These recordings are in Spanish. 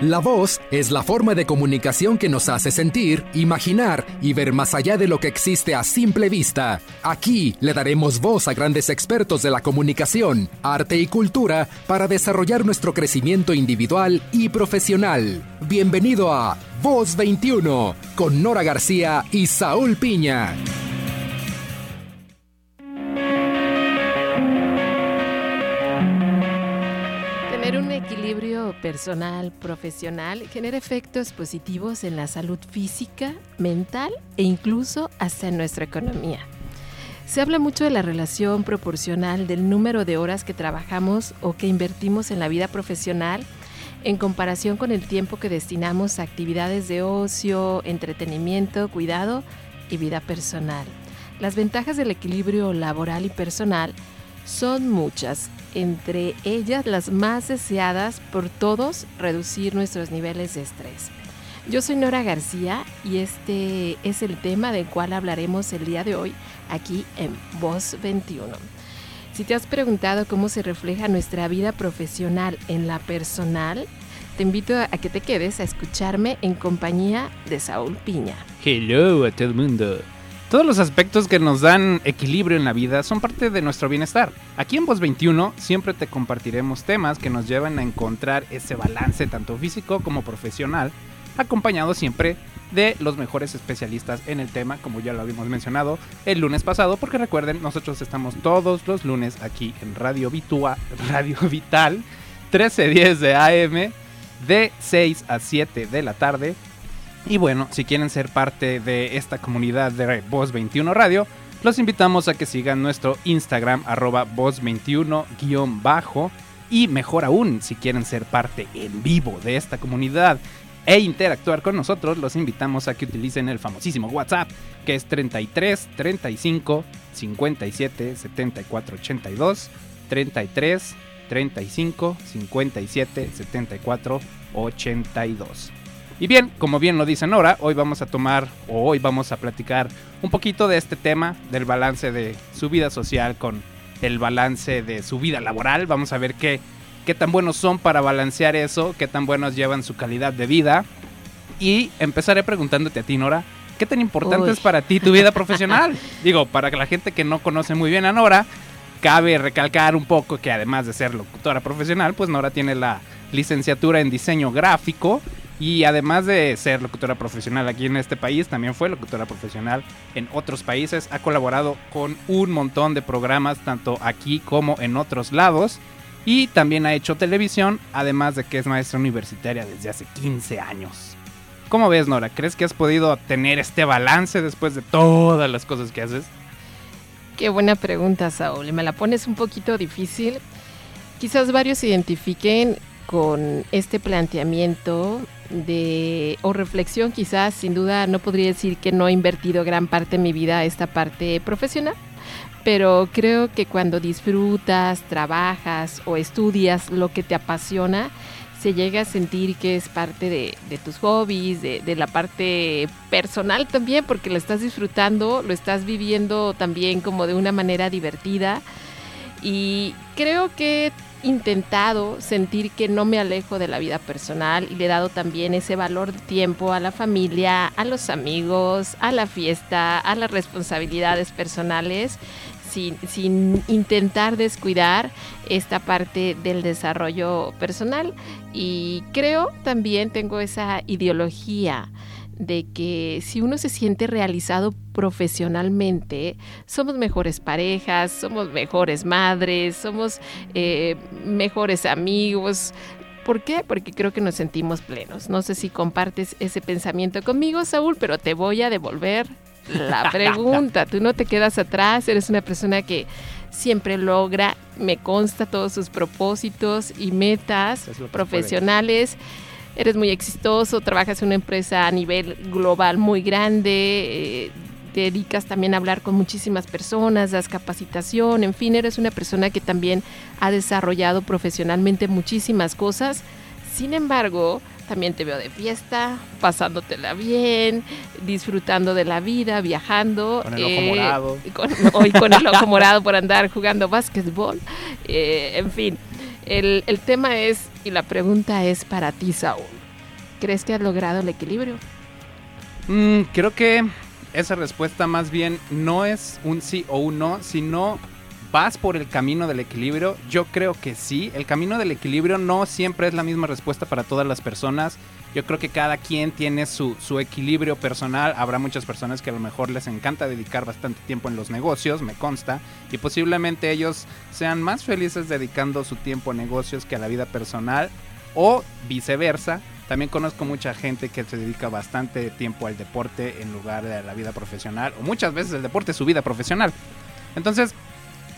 La voz es la forma de comunicación que nos hace sentir, imaginar y ver más allá de lo que existe a simple vista. Aquí le daremos voz a grandes expertos de la comunicación, arte y cultura para desarrollar nuestro crecimiento individual y profesional. Bienvenido a Voz 21 con Nora García y Saúl Piña. Personal, profesional, genera efectos positivos en la salud física, mental e incluso hasta en nuestra economía. Se habla mucho de la relación proporcional del número de horas que trabajamos o que invertimos en la vida profesional en comparación con el tiempo que destinamos a actividades de ocio, entretenimiento, cuidado y vida personal. Las ventajas del equilibrio laboral y personal son muchas entre ellas las más deseadas por todos, reducir nuestros niveles de estrés. Yo soy Nora García y este es el tema del cual hablaremos el día de hoy aquí en Voz 21. Si te has preguntado cómo se refleja nuestra vida profesional en la personal, te invito a que te quedes a escucharme en compañía de Saúl Piña. Hello a todo el mundo. Todos los aspectos que nos dan equilibrio en la vida son parte de nuestro bienestar. Aquí en Voz 21 siempre te compartiremos temas que nos llevan a encontrar ese balance tanto físico como profesional, acompañado siempre de los mejores especialistas en el tema, como ya lo habíamos mencionado el lunes pasado, porque recuerden, nosotros estamos todos los lunes aquí en Radio Vitua, Radio Vital, 1310 de AM, de 6 a 7 de la tarde y bueno, si quieren ser parte de esta comunidad de Voz 21 Radio, los invitamos a que sigan nuestro Instagram arroba voz21-bajo y mejor aún, si quieren ser parte en vivo de esta comunidad e interactuar con nosotros, los invitamos a que utilicen el famosísimo WhatsApp, que es 33 35 57 74 82, 33 35 57 74 82. Y bien, como bien lo dicen ahora, hoy vamos a tomar o hoy vamos a platicar un poquito de este tema, del balance de su vida social con el balance de su vida laboral. Vamos a ver qué, qué tan buenos son para balancear eso, qué tan buenos llevan su calidad de vida. Y empezaré preguntándote a ti, Nora, ¿qué tan importante es para ti tu vida profesional? Digo, para que la gente que no conoce muy bien a Nora, cabe recalcar un poco que además de ser locutora profesional, pues Nora tiene la licenciatura en diseño gráfico y además de ser locutora profesional aquí en este país, también fue locutora profesional en otros países. Ha colaborado con un montón de programas, tanto aquí como en otros lados. Y también ha hecho televisión, además de que es maestra universitaria desde hace 15 años. ¿Cómo ves, Nora? ¿Crees que has podido tener este balance después de todas las cosas que haces? Qué buena pregunta, Saúl. Me la pones un poquito difícil. Quizás varios se identifiquen con este planteamiento de o reflexión quizás sin duda no podría decir que no he invertido gran parte de mi vida a esta parte profesional pero creo que cuando disfrutas, trabajas o estudias lo que te apasiona, se llega a sentir que es parte de, tus hobbies, de, de, la parte personal también, porque lo estás disfrutando, lo estás viviendo también como de una manera divertida. Y creo que intentado sentir que no me alejo de la vida personal y le he dado también ese valor de tiempo a la familia, a los amigos, a la fiesta, a las responsabilidades personales, sin, sin intentar descuidar esta parte del desarrollo personal. Y creo también tengo esa ideología de que si uno se siente realizado profesionalmente, somos mejores parejas, somos mejores madres, somos eh, mejores amigos. ¿Por qué? Porque creo que nos sentimos plenos. No sé si compartes ese pensamiento conmigo, Saúl, pero te voy a devolver la pregunta. Tú no te quedas atrás, eres una persona que siempre logra, me consta todos sus propósitos y metas profesionales eres muy exitoso, trabajas en una empresa a nivel global muy grande, eh, te dedicas también a hablar con muchísimas personas, das capacitación, en fin, eres una persona que también ha desarrollado profesionalmente muchísimas cosas. Sin embargo, también te veo de fiesta, pasándotela bien, disfrutando de la vida, viajando. Con el ojo eh, morado. hoy con el ojo morado por andar jugando básquetbol. Eh, en fin, el, el tema es, y la pregunta es para ti, Saúl. crees que has logrado el equilibrio? Mm, creo que esa respuesta más bien no es un sí o un no, sino vas por el camino del equilibrio. Yo creo que sí. El camino del equilibrio no siempre es la misma respuesta para todas las personas. Yo creo que cada quien tiene su, su, equilibrio personal. Habrá muchas personas que a lo mejor les encanta dedicar bastante tiempo en los negocios, me consta. Y posiblemente ellos sean más felices dedicando su tiempo a negocios que a la vida personal. O viceversa. También conozco mucha gente que se dedica bastante tiempo al deporte en lugar de la vida profesional. O muchas veces el deporte es su vida profesional. Entonces,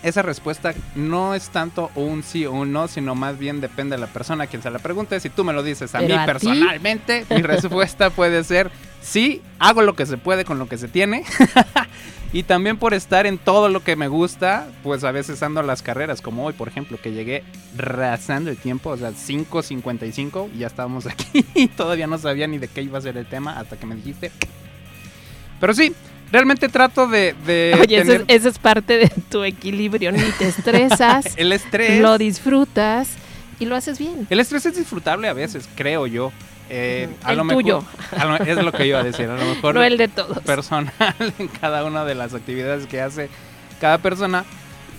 esa respuesta no es tanto un sí o un no, sino más bien depende de la persona a quien se la pregunte. Si tú me lo dices a mí personalmente, mi respuesta puede ser sí, hago lo que se puede con lo que se tiene. y también por estar en todo lo que me gusta, pues a veces ando a las carreras, como hoy, por ejemplo, que llegué rasando el tiempo, o sea, 5.55 y ya estábamos aquí y todavía no sabía ni de qué iba a ser el tema hasta que me dijiste. Pero sí, realmente trato de... Oye, eso, es, parte de tu equilibrio, ni te estresas. el estrés. Lo disfrutas y lo haces bien. El estrés es disfrutable a veces, creo yo. Eh, a el lo tuyo. es lo que iba a decir, a lo mejor... no el de todos. Personal en cada una de las actividades que hace cada persona.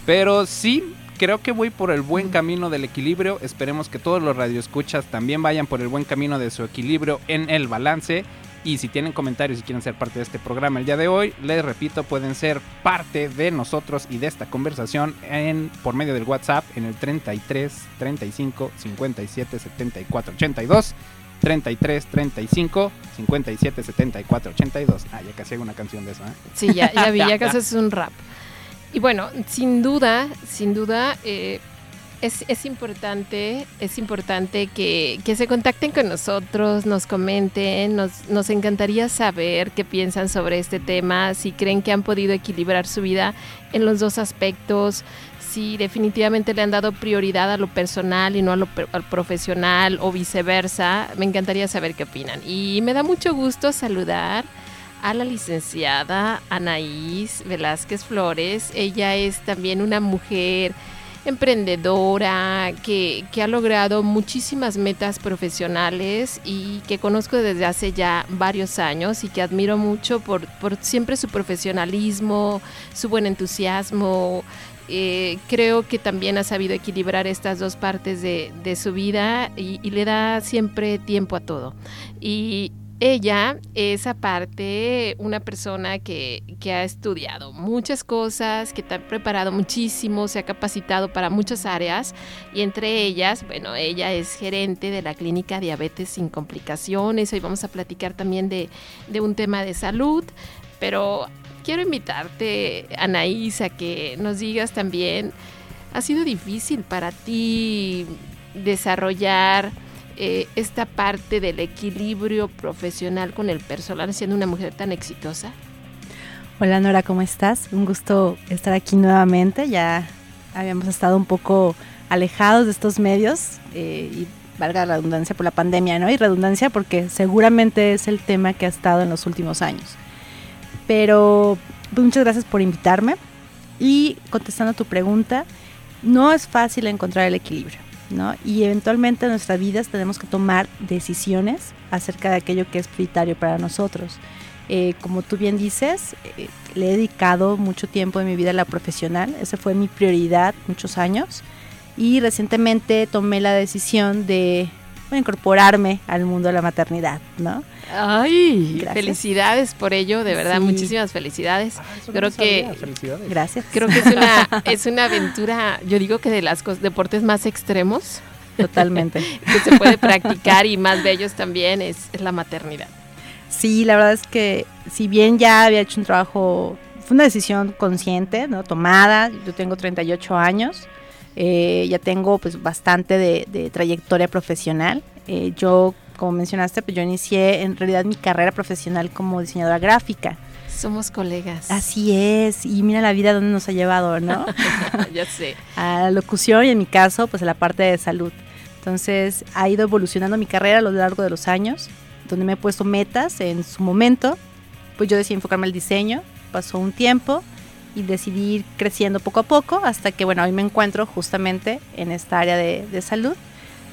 Pero sí, creo que voy por el buen camino del equilibrio. Esperemos que todos los radioescuchas también vayan por el buen camino de su equilibrio en el balance. Y si tienen comentarios y quieren ser parte de este programa el día de hoy, les repito, pueden ser parte de nosotros y de esta conversación en por medio del WhatsApp en el 33 35 57 74 82. 33 35 57 74 82. Ah, ya casi hago una canción de eso, ¿eh? Sí, ya, ya vi, ya casi es un rap. Y bueno, sin duda, sin duda, eh, es, importante, es importante que, se contacten con nosotros, nos comenten, nos, nos encantaría saber qué piensan sobre este tema, si creen que han podido equilibrar su vida en los dos aspectos, si definitivamente le han dado prioridad a lo personal y no a lo al profesional o viceversa. Me encantaría saber qué opinan. Y me da mucho gusto saludar a la licenciada Anaís Velázquez Flores. Ella es también una mujer emprendedora, que, ha logrado muchísimas metas profesionales y que conozco desde hace ya varios años y que admiro mucho por, por siempre su profesionalismo, su buen entusiasmo. Eh, creo que también ha sabido equilibrar estas dos partes de, de su vida y, y, le da siempre tiempo a todo. Y ella es aparte una persona que, ha estudiado muchas cosas, que te ha preparado muchísimo, se ha capacitado para muchas áreas y entre ellas, bueno, ella es gerente de la clínica Diabetes sin complicaciones. Hoy vamos a platicar también de, de un tema de salud, pero quiero invitarte, Anaís, a que nos digas también, ¿ha sido difícil para ti desarrollar eh, esta parte del equilibrio profesional con el personal siendo una mujer tan exitosa? Hola Nora, ¿cómo estás? Un gusto estar aquí nuevamente. Ya habíamos estado un poco alejados de estos medios eh, y valga la redundancia por la pandemia, ¿no? Y redundancia porque seguramente es el tema que ha estado en los últimos años. Pero pues, muchas gracias por invitarme y contestando a tu pregunta, no es fácil encontrar el equilibrio. Y eventualmente en nuestras vidas tenemos que tomar decisiones acerca de aquello que es prioritario para nosotros. Eh, como tú bien dices, eh, le he dedicado mucho tiempo de mi vida a la profesional, esa fue mi prioridad muchos años. Y recientemente tomé la decisión de incorporarme al mundo de la maternidad, ¿no? Ay, felicidades por ello, de verdad, muchísimas felicidades. Ah, creo que gracias. Creo que es una es una aventura, yo digo que de los deportes más extremos totalmente que se puede practicar y más bellos también es, la maternidad. Sí, la verdad es que si bien ya había hecho un trabajo, fue una decisión consciente, ¿no? Tomada, yo tengo 38 años, eh, ya tengo pues bastante de, trayectoria profesional. Eh, yo, como mencionaste, pues yo inicié en realidad mi carrera profesional como diseñadora gráfica. Somos colegas. Así es, y mira la vida donde nos ha llevado, ¿no? ya sé. a la locución y en mi caso, pues a la parte de salud. Entonces ha ido evolucionando mi carrera a lo largo de los años, donde me he puesto metas en su momento, pues yo decidí enfocarme al diseño, pasó un tiempo, y decidí ir creciendo poco a poco hasta que, bueno, hoy me encuentro justamente en esta área de, salud.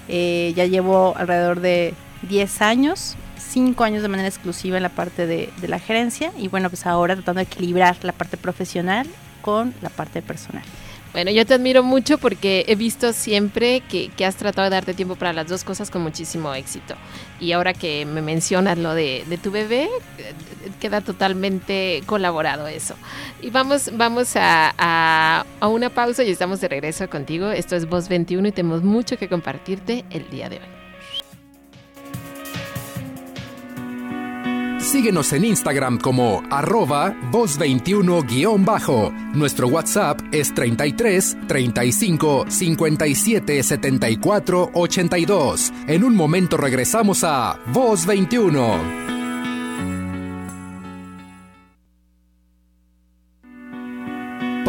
Eh, ya llevo alrededor de 10 años, 5 años de manera exclusiva en la parte de, de la gerencia y bueno, pues ahora tratando de equilibrar la parte profesional con la parte personal. Bueno, yo te admiro mucho porque he visto siempre que, has tratado de darte tiempo para las dos cosas con muchísimo éxito. Y ahora que me mencionas lo de, tu bebé, queda totalmente colaborado eso. Y vamos, vamos a, a, a una pausa y estamos de regreso contigo. Esto es Voz 21 y tenemos mucho que compartirte el día de hoy. Síguenos en Instagram como arroba voz21-bajo. Nuestro WhatsApp es 33 35 57 74 82. En un momento regresamos a Voz 21.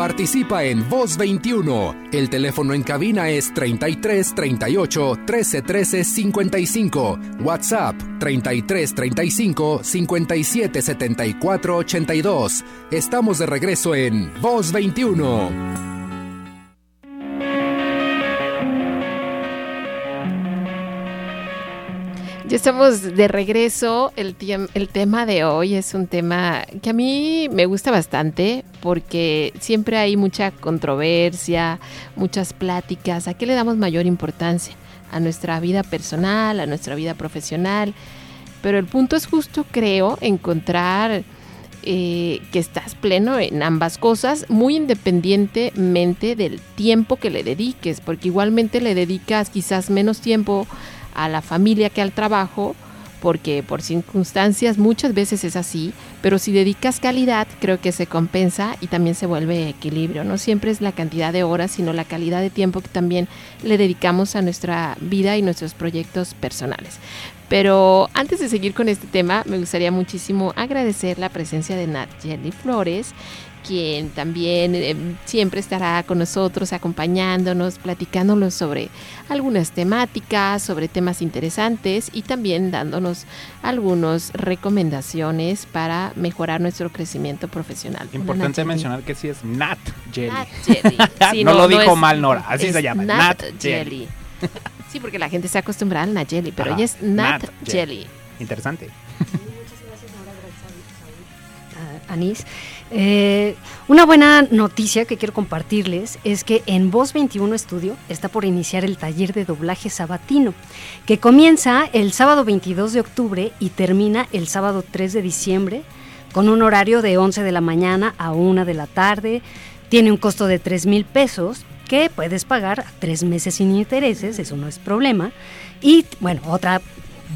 Participa en Voz 21. El teléfono en cabina es 33 38 13 13 55. WhatsApp 33 35 57 74 82. Estamos de regreso en Voz 21. Ya estamos de regreso. El, el tema de hoy es un tema que a mí me gusta bastante porque siempre hay mucha controversia, muchas pláticas. ¿A qué le damos mayor importancia? A nuestra vida personal, a nuestra vida profesional. Pero el punto es justo, creo, encontrar eh, que estás pleno en ambas cosas, muy independientemente del tiempo que le dediques, porque igualmente le dedicas quizás menos tiempo la familia que al trabajo, porque por circunstancias muchas veces es así, pero si dedicas calidad creo que se compensa y también se vuelve equilibrio. No siempre es la cantidad de horas, sino la calidad de tiempo que también le dedicamos a nuestra vida y nuestros proyectos personales. Pero antes de seguir con este tema, me gustaría muchísimo agradecer la presencia de Nat Jelly Flores quien también eh, siempre estará con nosotros acompañándonos, platicándonos sobre algunas temáticas, sobre temas interesantes y también dándonos algunas recomendaciones para mejorar nuestro crecimiento profesional. Importante mencionar que sí es Nat Jelly. no, lo dijo mal Nora, así se llama. Nat, Jelly. sí, porque la gente se acostumbra al Nat Jelly, pero ella es Nat, Jelly. Interesante. Anís. Eh, una buena noticia que quiero compartirles es que en Voz 21 Estudio está por iniciar el taller de doblaje sabatino, que comienza el sábado 22 de octubre y termina el sábado 3 de diciembre, con un horario de 11 de la mañana a 1 de la tarde. Tiene un costo de 3 mil pesos que puedes pagar tres meses sin intereses, eso no es problema. Y bueno, otra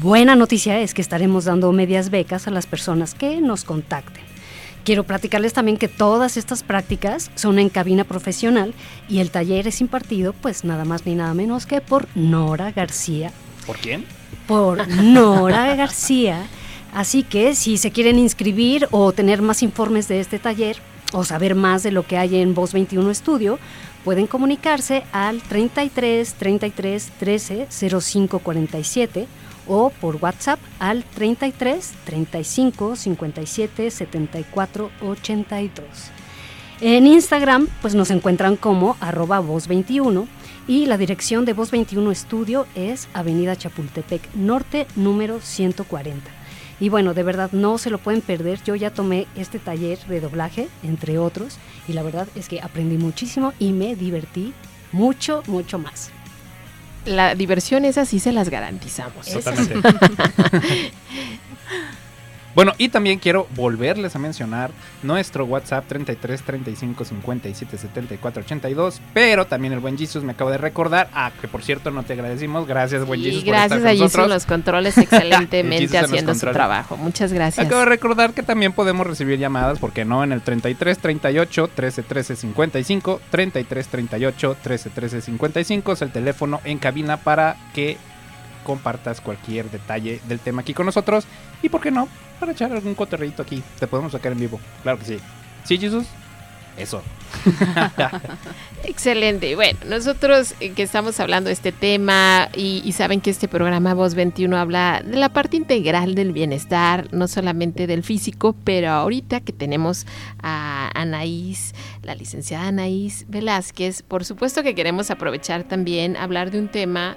buena noticia es que estaremos dando medias becas a las personas que nos contacten. Quiero platicarles también que todas estas prácticas son en cabina profesional y el taller es impartido pues nada más ni nada menos que por Nora García. ¿Por quién? Por Nora García. Así que si se quieren inscribir o tener más informes de este taller o saber más de lo que hay en Voz 21 Estudio, pueden comunicarse al 33 33 13 05 47 o por WhatsApp al 33 35 57 74 82. En Instagram pues nos encuentran como arroba voz21 y la dirección de Voz 21 Estudio es Avenida Chapultepec Norte número 140. Y bueno, de verdad no se lo pueden perder. Yo ya tomé este taller de doblaje, entre otros, y la verdad es que aprendí muchísimo y me divertí mucho, mucho más la diversión esa sí se las garantizamos. Totalmente. Bueno, y también quiero volverles a mencionar nuestro WhatsApp 33 35 57 74 82. Pero también el buen Jesus me acaba de recordar. Ah, que por cierto no te agradecimos. Gracias, buen Jesus. Y gracias a Jesus los controles excelentemente haciendo su trabajo. Muchas gracias. Acabo de recordar que también podemos recibir llamadas, porque no, en el 33 38 13 13 55. 33 38 13 13 55 es el teléfono en cabina para que compartas cualquier detalle del tema aquí con nosotros. Y por qué no, para echar algún coterrito aquí. Te podemos sacar en vivo. Claro que sí. ¿Sí, Jesús? Eso. Excelente. Bueno, nosotros que estamos hablando de este tema y, saben que este programa Voz 21 habla de la parte integral del bienestar, no solamente del físico, pero ahorita que tenemos a Anaís, la licenciada Anaís Velázquez, por supuesto que queremos aprovechar también hablar de un tema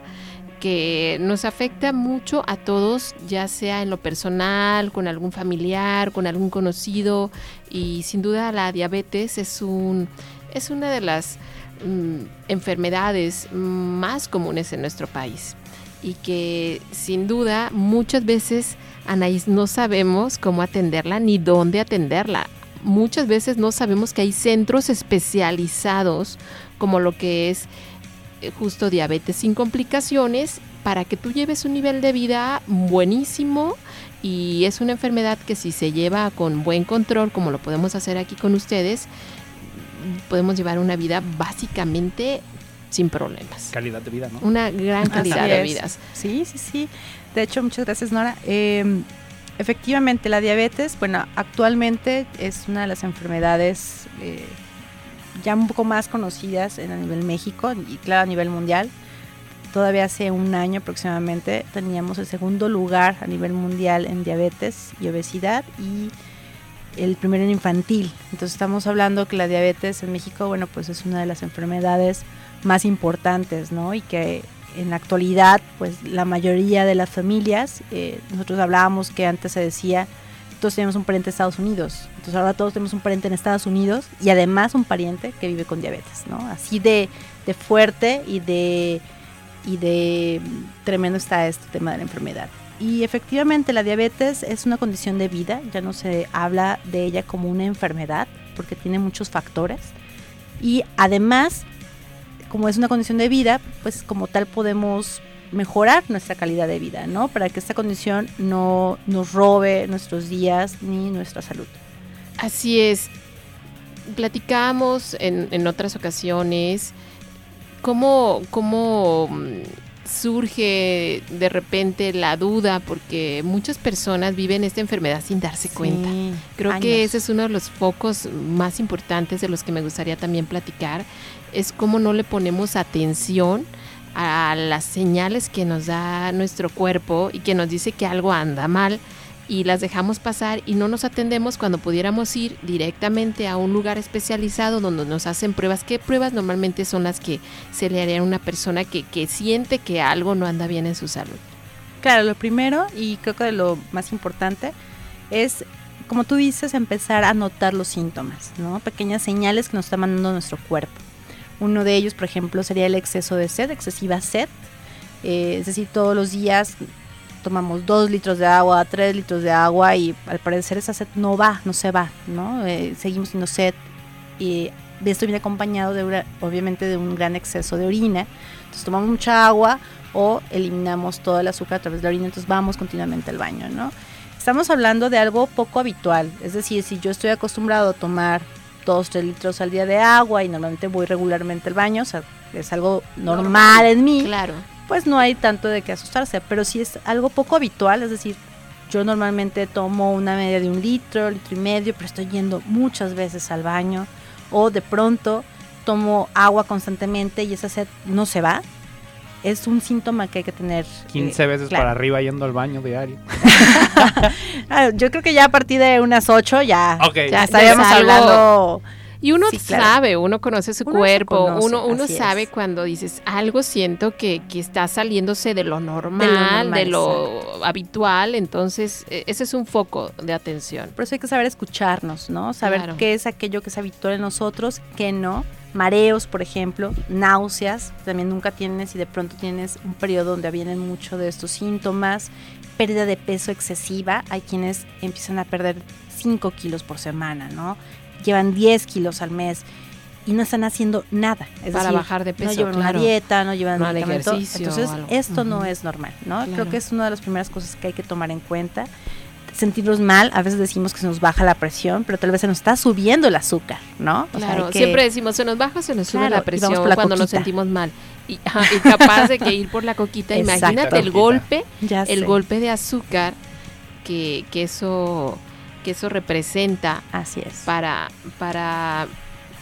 que nos afecta mucho a todos, ya sea en lo personal, con algún familiar, con algún conocido y sin duda la diabetes es un es una de las mm, enfermedades más comunes en nuestro país y que sin duda muchas veces Anaís no sabemos cómo atenderla ni dónde atenderla. Muchas veces no sabemos que hay centros especializados como lo que es justo diabetes sin complicaciones para que tú lleves un nivel de vida buenísimo y es una enfermedad que si se lleva con buen control como lo podemos hacer aquí con ustedes podemos llevar una vida básicamente sin problemas. Calidad de vida, ¿no? Una gran calidad de vidas. Sí, sí, sí. De hecho, muchas gracias, Nora. Eh, efectivamente, la diabetes, bueno, actualmente es una de las enfermedades eh, ya un poco más conocidas en, a nivel México y claro a nivel mundial. Todavía hace un año aproximadamente teníamos el segundo lugar a nivel mundial en diabetes y obesidad y el primero en infantil. Entonces estamos hablando que la diabetes en México, bueno, pues es una de las enfermedades más importantes, ¿no? Y que en la actualidad, pues la mayoría de las familias, eh, nosotros hablábamos que antes se decía, todos tenemos un pariente en Estados Unidos, entonces ahora todos tenemos un pariente en Estados Unidos y además un pariente que vive con diabetes, ¿no? Así de, de fuerte y de, y de tremendo está este tema de la enfermedad. Y efectivamente la diabetes es una condición de vida, ya no se habla de ella como una enfermedad, porque tiene muchos factores. Y además como es una condición de vida, pues como tal podemos mejorar nuestra calidad de vida, ¿no? Para que esta condición no nos robe nuestros días ni nuestra salud. Así es. Platicamos en, en otras ocasiones cómo, cómo mm, surge de repente la duda porque muchas personas viven esta enfermedad sin darse cuenta. Creo que ese es uno de los focos más importantes de los que me gustaría también platicar, es cómo no le ponemos atención a las señales que nos da nuestro cuerpo y que nos dice que algo anda mal y las dejamos pasar y no nos atendemos cuando pudiéramos ir directamente a un lugar especializado donde nos hacen pruebas. ¿Qué pruebas normalmente son las que se le harían a una persona que, que siente que algo no anda bien en su salud? Claro, lo primero y creo que lo más importante es, como tú dices, empezar a notar los síntomas, ¿no? Pequeñas señales que nos está mandando nuestro cuerpo. Uno de ellos, por ejemplo, sería el exceso de sed, excesiva sed. Eh, es decir, todos los días tomamos dos litros de agua, tres litros de agua y al parecer esa sed no va, no se va, ¿no? Eh, seguimos siendo sed y esto viene acompañado obviamente de un gran exceso de orina. Entonces tomamos mucha agua o eliminamos todo el azúcar a través de la orina, entonces vamos continuamente al baño, ¿no? Estamos hablando de algo poco habitual, es decir, si yo estoy acostumbrado a tomar dos, tres litros al día de agua y normalmente voy regularmente al baño, o sea, es algo normal, en mí. Claro pues no hay tanto de qué asustarse, pero si es algo poco habitual, es decir, yo normalmente tomo una media de un litro, litro y medio, pero estoy yendo muchas veces al baño, o de pronto tomo agua constantemente y esa sed no se va, es un síntoma que hay que tener. 15 eh, veces para arriba yendo al baño diario. Ah, yo creo que ya a partir de unas 8 ya, ya estaríamos hablando y uno sabe, uno conoce su cuerpo, uno, uno sabe cuando dices algo siento que, que, está saliéndose de lo normal, de lo, habitual, entonces e, ese es un foco de atención. Por eso hay que saber escucharnos, ¿no? Saber qué es aquello que es habitual en nosotros, qué no. Mareos, por ejemplo, náuseas, también nunca tienes y de pronto tienes un periodo donde vienen mucho de estos síntomas, pérdida de peso excesiva, hay quienes empiezan a perder 5 kilos por semana, ¿no? llevan 10 kilos al mes y no están haciendo nada. Para bajar de peso. No llevan una dieta, no llevan Ejercicio Entonces, esto no es normal, ¿no? Creo que es una de las primeras cosas que hay que tomar en cuenta. Sentirnos mal, a veces decimos que se nos baja la presión, pero tal vez se nos está subiendo el azúcar, ¿no? claro, siempre decimos se nos baja o se nos sube la presión cuando nos sentimos mal. Y, capaz de que ir por la coquita, imagínate el golpe, el golpe de azúcar que, que eso que eso representa Así es. para, para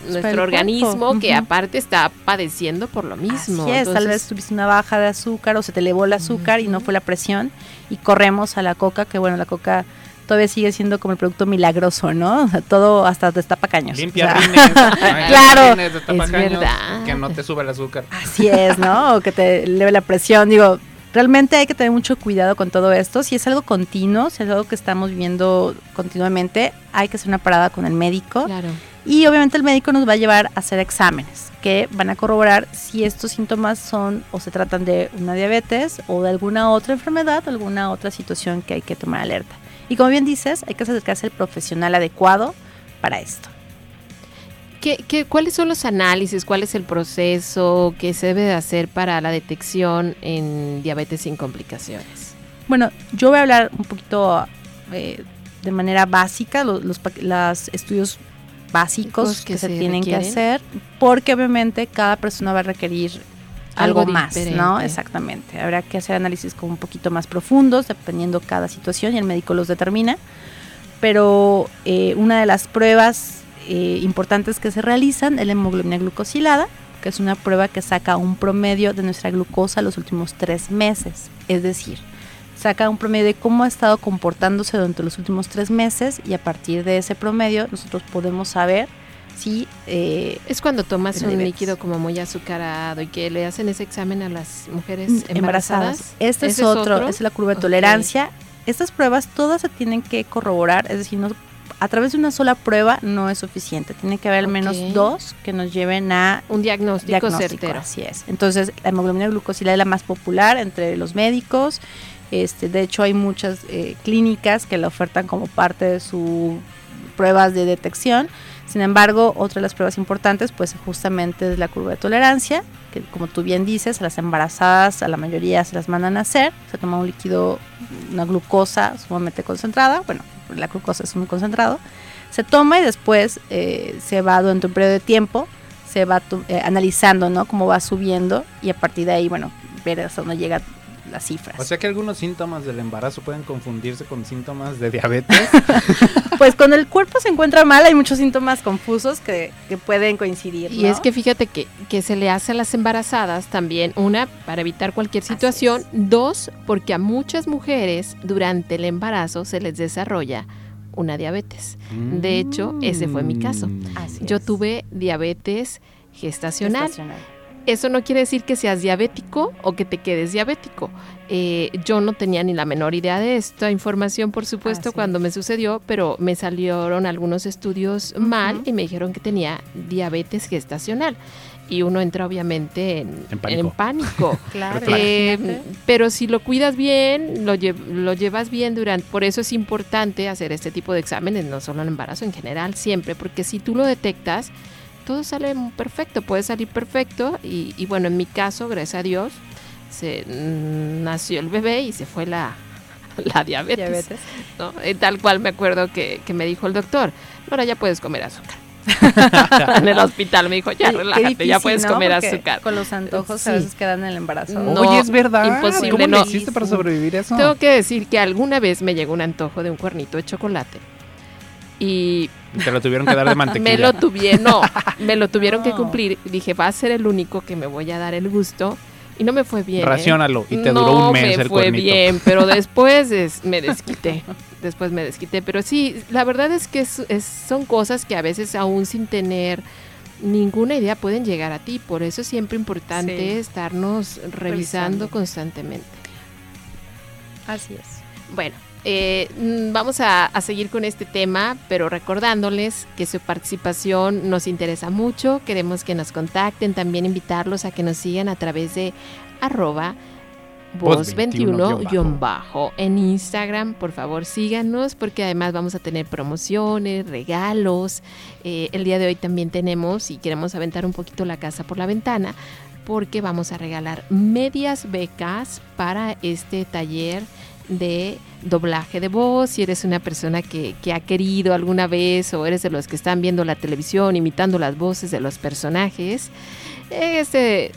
nuestro organismo que aparte está padeciendo por lo mismo. Así es, tal vez tuviste una baja de azúcar o se te elevó el azúcar y no fue la presión y corremos a la coca, que bueno, la coca todavía sigue siendo como el producto milagroso, ¿no? todo hasta destapa caños. Limpia claro, es verdad. Que no te sube el azúcar. Así es, ¿no? O que te eleve la presión. Digo, realmente hay que tener mucho cuidado con todo esto. Si es algo continuo, si es algo que estamos viviendo continuamente, hay que hacer una parada con el médico. Claro. Y obviamente el médico nos va a llevar a hacer exámenes que van a corroborar si estos síntomas son o se tratan de una diabetes o de alguna otra enfermedad o alguna otra situación que hay que tomar alerta. Y como bien dices, hay que acercarse al profesional adecuado para esto. ¿Qué, qué, cuáles son los análisis? ¿Cuál es el proceso que se debe de hacer para la detección en diabetes sin complicaciones? Bueno, yo voy a hablar un poquito eh, de manera básica, los, los, los estudios básicos que, que, se, se tienen requieren. que hacer, porque obviamente cada persona va a requerir algo, algo más. ¿no? Exactamente. Habrá que hacer análisis como un poquito más profundos, dependiendo cada situación y el médico los determina. Pero eh, una de las pruebas eh, importantes que se realizan es la hemoglobina glucosilada, que es una prueba que saca un promedio de nuestra glucosa los últimos tres meses. Es decir, saca un promedio de cómo ha estado comportándose durante los últimos tres meses y a partir de ese promedio nosotros podemos saber si... Eh, es cuando tomas un líquido como muy azucarado y que le hacen ese examen a las mujeres embarazadas. embarazadas. Este es otro, es, otro? es la curva de tolerancia. Okay. Estas pruebas todas se tienen que corroborar, es decir, no, a través de una sola prueba no es suficiente. Tiene que haber al menos okay. dos que nos lleven a un diagnóstico, diagnóstico certero. Así es. Entonces, la hemoglobina glucosilada es la más popular entre los médicos. Este, de hecho, hay muchas eh, clínicas que la ofertan como parte de sus pruebas de detección. Sin embargo, otra de las pruebas importantes, pues justamente es la curva de tolerancia, que como tú bien dices, a las embarazadas, a la mayoría se las mandan a hacer. Se toma un líquido, una glucosa sumamente concentrada. Bueno, la glucosa es muy concentrado. Se toma y después eh, se va durante un periodo de tiempo, se va eh, analizando, ¿no? Cómo va subiendo y a partir de ahí, bueno, ver hasta dónde llega las cifras. O sea que algunos síntomas del embarazo pueden confundirse con síntomas de diabetes. pues cuando el cuerpo se encuentra mal hay muchos síntomas confusos que, que pueden coincidir. ¿no? Y es que fíjate que, que, se le hace a las embarazadas también, una, para evitar cualquier situación, dos, porque a muchas mujeres durante el embarazo se les desarrolla una diabetes. Mm. De hecho, ese fue mi caso. Así Yo es. tuve diabetes gestacional. Gestacional. Eso no quiere decir que seas diabético o que te quedes diabético. Eh, yo no tenía ni la menor idea de esta información, por supuesto, Así cuando es. me sucedió, pero me salieron algunos estudios mal y me dijeron que tenía diabetes gestacional. Y uno entra obviamente en, En pánico. en pánico. Claro. Eh, pero si lo cuidas bien, lo, lle- lo llevas bien durante, por eso es importante hacer este tipo de exámenes, no solo en embarazo, en general, siempre, porque si tú lo detectas, todo sale perfecto, puede salir perfecto y, y bueno, en mi caso, gracias a Dios, se mm, nació el bebé y se fue la, la diabetes. Diabetes. ¿no? Eh, Tal cual me acuerdo que, que me dijo el doctor, ahora ya puedes comer azúcar. en el hospital me dijo, ya relájate, ya puedes ¿no? comer Porque azúcar. Con los antojos Sí. a veces quedan en el embarazo. No, Oye, es verdad. imposible, ¿Cómo no. hiciste para sobrevivir eso? Tengo que decir que alguna vez me llegó un antojo de un cuernito de chocolate. Y Te lo tuvieron que dar de mantequilla. me lo tuvieron, no, me lo tuvieron que cumplir. Dije, va a ser el único que me voy a dar el gusto. Y no me fue bien. ¿eh? Raciónalo y te no duró un mes me el fue cuernito. bien, pero después es- me desquité. Después me desquité. Pero sí, la verdad es que es- es- son cosas que a veces aún sin tener ninguna idea pueden llegar a ti. Por eso es siempre importante Sí. estarnos revisando, Revisando. constantemente. Así es. Bueno, eh, mm, vamos a, seguir con este tema, pero recordándoles que su participación nos interesa mucho, queremos que nos contacten, también invitarlos a que nos sigan a través de arroba Voz voz 21 21 bajo en Instagram, por favor síganos porque además vamos a tener promociones, regalos. Eh, el día de hoy también tenemos y queremos aventar un poquito la casa por la ventana porque vamos a regalar medias becas para este taller de doblaje de voz, si eres una persona que, que ha querido alguna vez o eres de los que están viendo la televisión imitando las voces de los personajes, este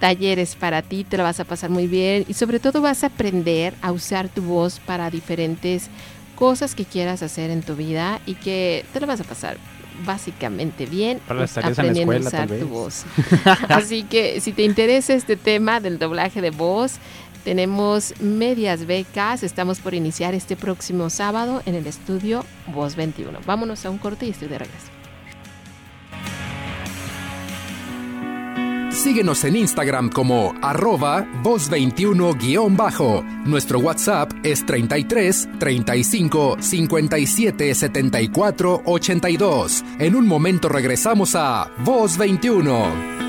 taller es para ti, te lo vas a pasar muy bien y sobre todo vas a aprender a usar tu voz para diferentes cosas que quieras hacer en tu vida y que te lo vas a pasar básicamente bien Para las tareas en la aprendiendo escuela, a usar tu voz. Así que si te interesa este tema del doblaje de voz, tenemos medias becas. Estamos por iniciar este próximo sábado en el estudio Voz 21. Vámonos a un corte y estoy de regreso. Síguenos en Instagram como arroba voz21-bajo. Nuestro WhatsApp es 33 35 57 74 82. En un momento regresamos a Voz 21.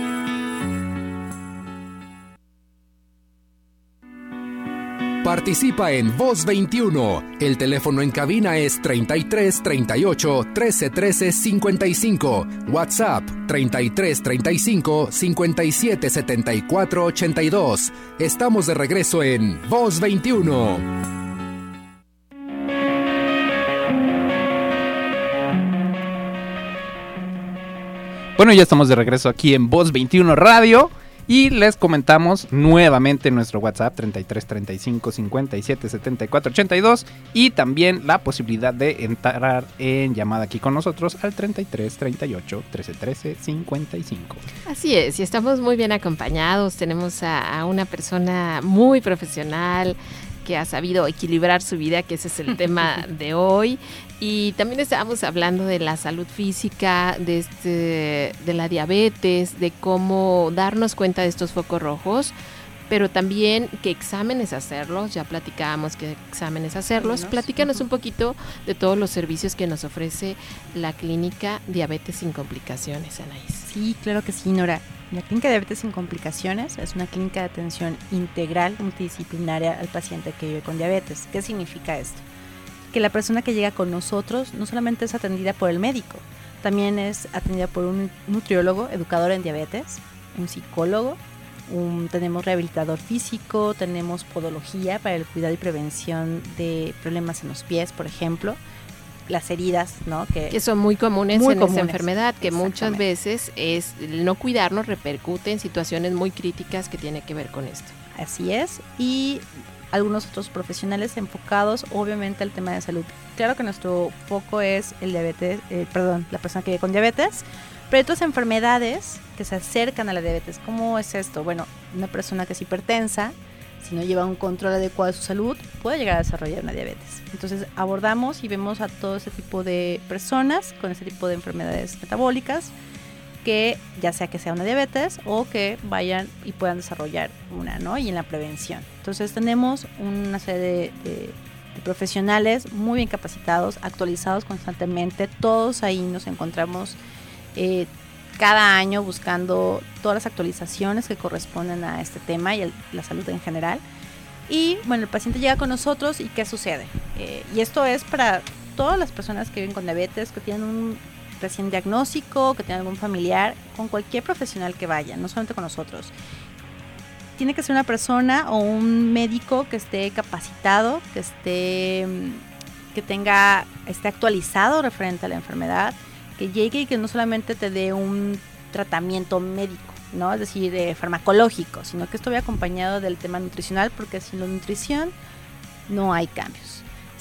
Participa en Voz 21. El teléfono en cabina es 33 38 13 13 55. WhatsApp 33 35 57 74 82. Estamos de regreso en Voz 21. Bueno, ya estamos de regreso aquí en Voz 21 Radio. Y les comentamos nuevamente nuestro WhatsApp 33 35 57 74 82 y también la posibilidad de entrar en llamada aquí con nosotros al 33 38 13 13 55. Así es, y estamos muy bien acompañados. Tenemos a, a una persona muy profesional que ha sabido equilibrar su vida, que ese es el tema de hoy. Y también estábamos hablando de la salud física, de, este, de la diabetes, de cómo darnos cuenta de estos focos rojos, pero también qué exámenes hacerlos. Ya platicábamos qué exámenes hacerlos. Platícanos un poquito de todos los servicios que nos ofrece la clínica Diabetes sin Complicaciones, Anaís. Sí, claro que sí, Nora. La Clínica de Diabetes sin Complicaciones es una clínica de atención integral multidisciplinaria al paciente que vive con diabetes. ¿Qué significa esto? Que la persona que llega con nosotros no solamente es atendida por el médico, también es atendida por un nutriólogo, educador en diabetes, un psicólogo, tenemos rehabilitador físico, tenemos podología para el cuidado y prevención de problemas en los pies, por ejemplo las heridas, ¿no? Que, son muy comunes en esta enfermedad, que muchas veces es el no cuidarnos repercute en situaciones muy críticas que tiene que ver con esto. Así es, y algunos otros profesionales enfocados obviamente al tema de salud. Claro que nuestro foco es el diabetes, eh, perdón, la persona que vive con diabetes, pero hay otras enfermedades que se acercan a la diabetes. ¿Cómo es esto? Bueno, una persona que es hipertensa, si no lleva un control adecuado de su salud, puede llegar a desarrollar una diabetes. Entonces abordamos y vemos a todo ese tipo de personas con ese tipo de enfermedades metabólicas que ya sea que sea una diabetes o que vayan y puedan desarrollar una, ¿no? Y en la prevención. Entonces tenemos una serie de, profesionales muy bien capacitados, actualizados constantemente. Todos ahí nos encontramos eh, cada año buscando todas las actualizaciones que corresponden a este tema y la salud en general. Y bueno, el paciente llega con nosotros y ¿qué sucede? Eh, y esto es para todas las personas que viven con diabetes, que tienen un recién diagnóstico, que tienen algún familiar, con cualquier profesional que vaya, no solamente con nosotros. Tiene que ser una persona o un médico que esté capacitado, que esté que tenga esté actualizado referente a la enfermedad, que llegue y que no solamente te dé un tratamiento médico, ¿no? Es decir, eh, farmacológico, sino que esto vaya acompañado del tema nutricional, porque sin la nutrición no hay cambios.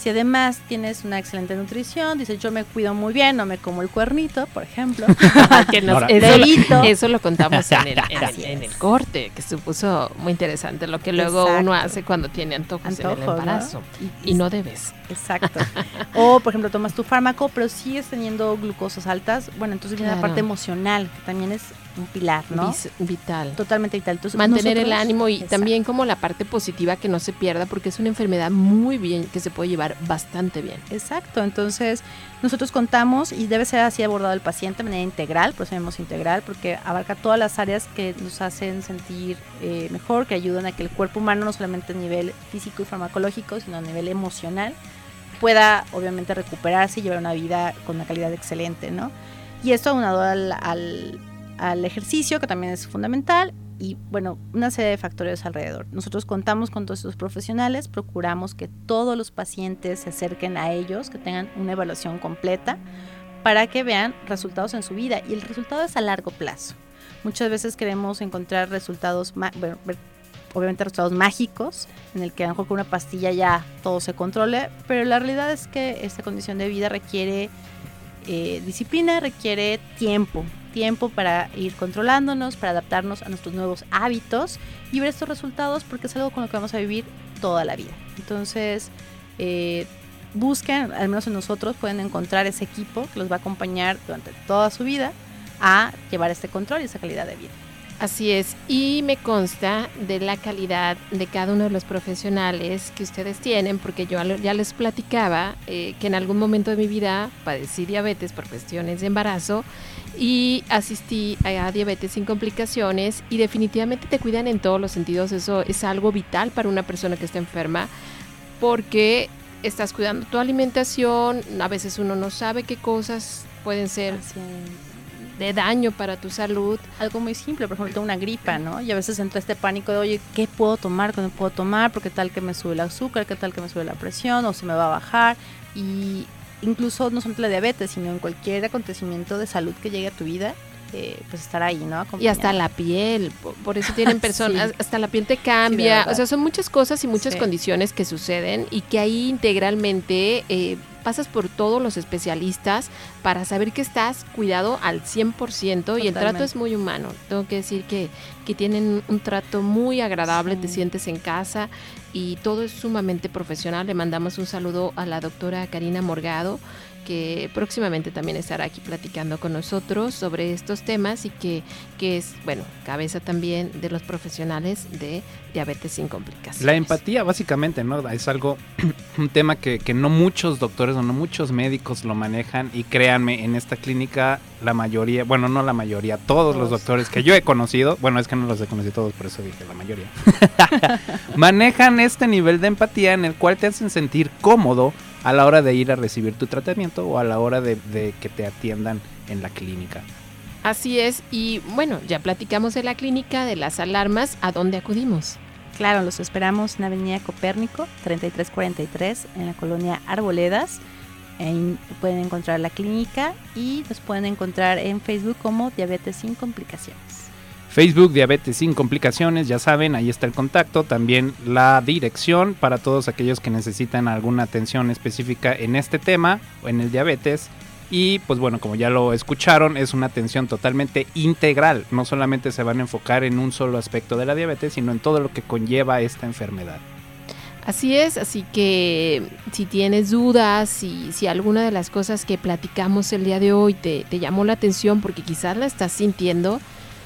Si además tienes una excelente nutrición, dices yo me cuido muy bien, no me como el cuernito, por ejemplo, que nos, eso, lo, eso, lo contamos en el, en, el, corte, que se puso muy interesante, lo que luego uno hace cuando tiene antojos en el embarazo. Y, no debes. Exacto. o, por ejemplo, tomas tu fármaco, pero sigues teniendo glucosas altas. Bueno, entonces viene la parte emocional, que también es un pilar, ¿no? vital. Totalmente vital. Mantener el ánimo y también como la parte positiva que no se pierda porque es una enfermedad muy bien que se puede llevar bastante bien. Exacto, entonces nosotros contamos y debe ser así abordado el paciente de manera integral, por eso llamamos integral, porque abarca todas las áreas que nos hacen sentir eh, mejor, que ayudan a que el cuerpo humano no solamente a nivel físico y farmacológico, sino a nivel emocional pueda obviamente recuperarse y llevar una vida con una calidad excelente, ¿no? Y esto aunado al, al al ejercicio, que también es fundamental, y bueno, una serie de factores alrededor. Nosotros contamos con todos estos profesionales, procuramos que todos los pacientes se acerquen a ellos, que tengan una evaluación completa para que vean resultados en su vida y el resultado es a largo plazo. Muchas veces queremos encontrar resultados, obviamente resultados mágicos, en el que a lo mejor con una pastilla ya todo se controle, pero la realidad es que esta condición de vida requiere eh, disciplina, requiere tiempo, tiempo para ir controlándonos, para adaptarnos a nuestros nuevos hábitos y ver estos resultados porque es algo con lo que vamos a vivir toda la vida. Entonces, eh, busquen, al menos en nosotros, pueden encontrar ese equipo que los va a acompañar durante toda su vida a llevar este control y esa calidad de vida. Así es, y me consta de la calidad de cada uno de los profesionales que ustedes tienen, porque yo ya les platicaba eh, que en algún momento de mi vida padecí diabetes por cuestiones de embarazo y asistí a diabetes sin complicaciones y definitivamente te cuidan en todos los sentidos, eso es algo vital para una persona que está enferma, porque estás cuidando tu alimentación, a veces uno no sabe qué cosas pueden ser de daño para tu salud. Algo muy simple, por ejemplo, una gripa, ¿no? Y a veces entra este pánico de, oye, ¿qué puedo tomar? ¿Qué no puedo tomar? Porque tal que me sube el azúcar, qué tal que me sube la presión o se me va a bajar. Y incluso no solamente la diabetes, sino en cualquier acontecimiento de salud que llegue a tu vida, eh, pues estar ahí, ¿no? Y hasta la piel, por eso tienen personas, hasta la piel te cambia, o sea, son muchas cosas y muchas condiciones que suceden y que ahí integralmente eh, pasas por todos los especialistas para saber que estás cuidado al 100% y el trato es muy humano. Tengo que decir que, que tienen un trato muy agradable, te sientes en casa y todo es sumamente profesional. Le mandamos un saludo a la doctora Karina Morgado que próximamente también estará aquí platicando con nosotros sobre estos temas y que, que es, bueno, cabeza también de los profesionales de diabetes sin complicaciones. La empatía, básicamente, ¿no? Es algo, un tema que, que no muchos doctores o no muchos médicos lo manejan y créanme, en esta clínica la mayoría, bueno, no la mayoría, todos, los doctores que yo he conocido, bueno, es que no los he conocido todos, por eso dije la mayoría, manejan este nivel de empatía en el cual te hacen sentir cómodo a la hora de ir a recibir tu tratamiento o a la hora de, que te atiendan en la clínica. Así es, y bueno, ya platicamos de la clínica, de las alarmas, ¿a dónde acudimos? Claro, los esperamos en Avenida Copérnico, 3343, en la colonia Arboledas. Ahí pueden encontrar la clínica y nos pueden encontrar en Facebook como Diabetes sin Complicaciones. Facebook Diabetes sin complicaciones, ya saben, ahí está el contacto, también la dirección para todos aquellos que necesitan alguna atención específica en este tema o en el diabetes. Y pues bueno, como ya lo escucharon, es una atención totalmente integral. No solamente se van a enfocar en un solo aspecto de la diabetes, sino en todo lo que conlleva esta enfermedad. Así es, así que si tienes dudas, y si alguna de las cosas que platicamos el día de hoy te, te llamó la atención porque quizás la estás sintiendo,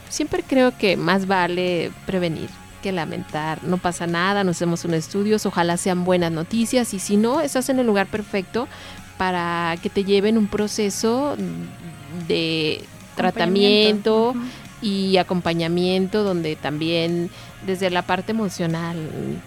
siempre creo que más vale prevenir que lamentar. No pasa nada, nos hacemos un estudio, ojalá sean buenas noticias y si no, estás en el lugar perfecto para que te lleven un proceso de tratamiento y acompañamiento donde también desde la parte emocional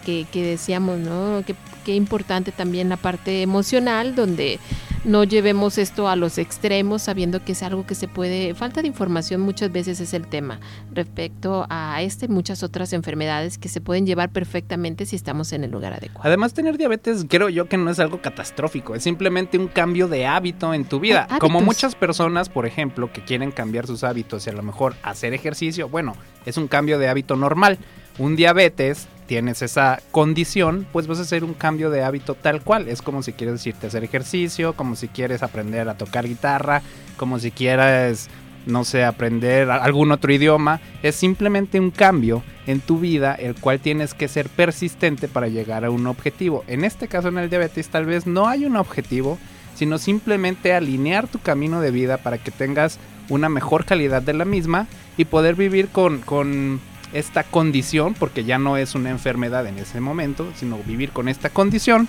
que, que decíamos, ¿no? Que, que importante también la parte emocional donde no llevemos esto a los extremos sabiendo que es algo que se puede, falta de información muchas veces es el tema respecto a este y muchas otras enfermedades que se pueden llevar perfectamente si estamos en el lugar adecuado. Además tener diabetes creo yo que no es algo catastrófico, es simplemente un cambio de hábito en tu vida. Como muchas personas, por ejemplo, que quieren cambiar sus hábitos y a lo mejor hacer ejercicio, bueno, es un cambio de hábito normal. Un diabetes tienes esa condición, pues vas a hacer un cambio de hábito tal cual. Es como si quieres irte a hacer ejercicio, como si quieres aprender a tocar guitarra, como si quieres, no sé, aprender algún otro idioma. Es simplemente un cambio en tu vida, el cual tienes que ser persistente para llegar a un objetivo. En este caso, en el diabetes, tal vez no hay un objetivo, sino simplemente alinear tu camino de vida para que tengas una mejor calidad de la misma y poder vivir con, con esta condición, porque ya no es una enfermedad en ese momento, sino vivir con esta condición